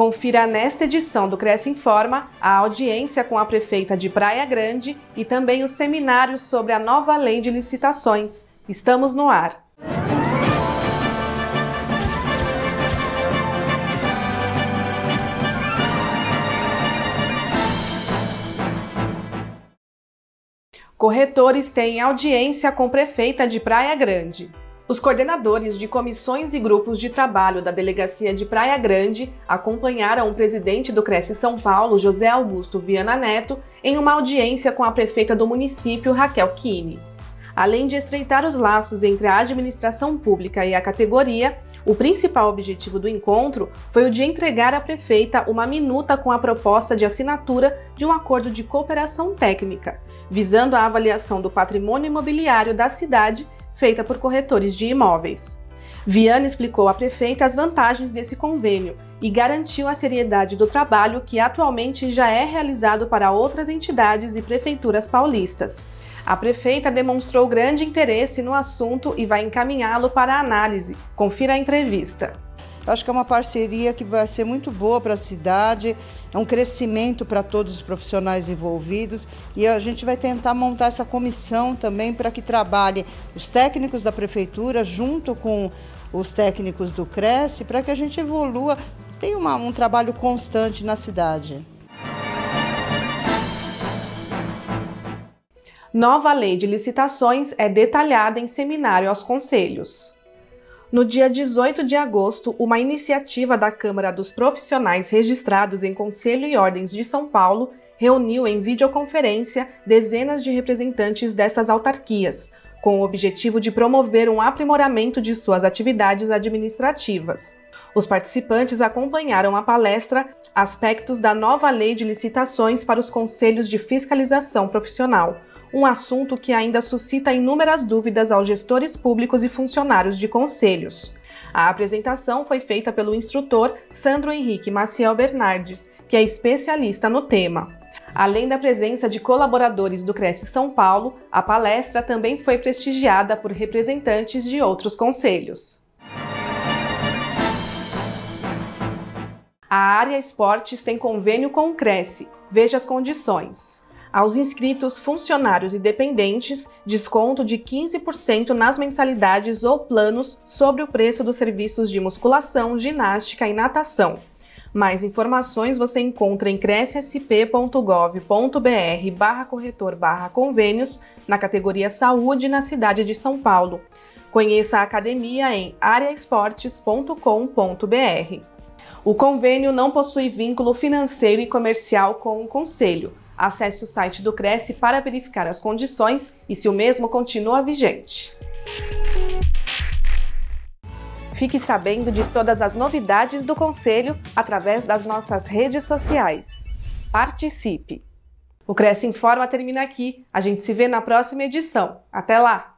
Confira nesta edição do Cresce Informa a audiência com a prefeita de Praia Grande e também o seminário sobre a nova lei de licitações. Estamos no ar. Corretores têm audiência com prefeita de Praia Grande. Os coordenadores de comissões e grupos de trabalho da Delegacia de Praia Grande acompanharam o presidente do Cresce São Paulo, José Augusto Viana Neto, em uma audiência com a prefeita do município, Raquel Kine. Além de estreitar os laços entre a administração pública e a categoria, o principal objetivo do encontro foi o de entregar à prefeita uma minuta com a proposta de assinatura de um acordo de cooperação técnica, visando a avaliação do patrimônio imobiliário da cidade feita por corretores de imóveis. Viana explicou à prefeita as vantagens desse convênio e garantiu a seriedade do trabalho que atualmente já é realizado para outras entidades e prefeituras paulistas. A prefeita demonstrou grande interesse no assunto e vai encaminhá-lo para análise. Confira a entrevista. Acho que é uma parceria que vai ser muito boa para a cidade, é um crescimento para todos os profissionais envolvidos e a gente vai tentar montar essa comissão também para que trabalhe os técnicos da prefeitura junto com os técnicos do Cresce para que a gente evolua, tenha uma, um trabalho constante na cidade. Nova lei de licitações é detalhada em seminário aos conselhos. No dia 18 de agosto, uma iniciativa da Câmara dos Profissionais registrados em Conselho e Ordens de São Paulo reuniu em videoconferência dezenas de representantes dessas autarquias, com o objetivo de promover um aprimoramento de suas atividades administrativas. Os participantes acompanharam a palestra Aspectos da nova Lei de Licitações para os Conselhos de Fiscalização Profissional, um assunto que ainda suscita inúmeras dúvidas aos gestores públicos e funcionários de conselhos. A apresentação foi feita pelo instrutor Sandro Henrique Maciel Bernardes, que é especialista no tema. Além da presença de colaboradores do Cresce São Paulo, a palestra também foi prestigiada por representantes de outros conselhos. A área esportes tem convênio com o Cresce. Veja as condições. Aos inscritos funcionários e dependentes, desconto de 15% nas mensalidades ou planos sobre o preço dos serviços de musculação, ginástica e natação. Mais informações você encontra em crescsp.gov.br barra corretor barra convênios na categoria Saúde na cidade de São Paulo. Conheça a academia em areaesportes.com.br. O convênio não possui vínculo financeiro e comercial com o Conselho Acesse o site do Cresce para verificar as condições e se o mesmo continua vigente. Fique sabendo de todas as novidades do Conselho através das nossas redes sociais. Participe! O Cresce Informa termina aqui. A gente se vê na próxima edição. Até lá!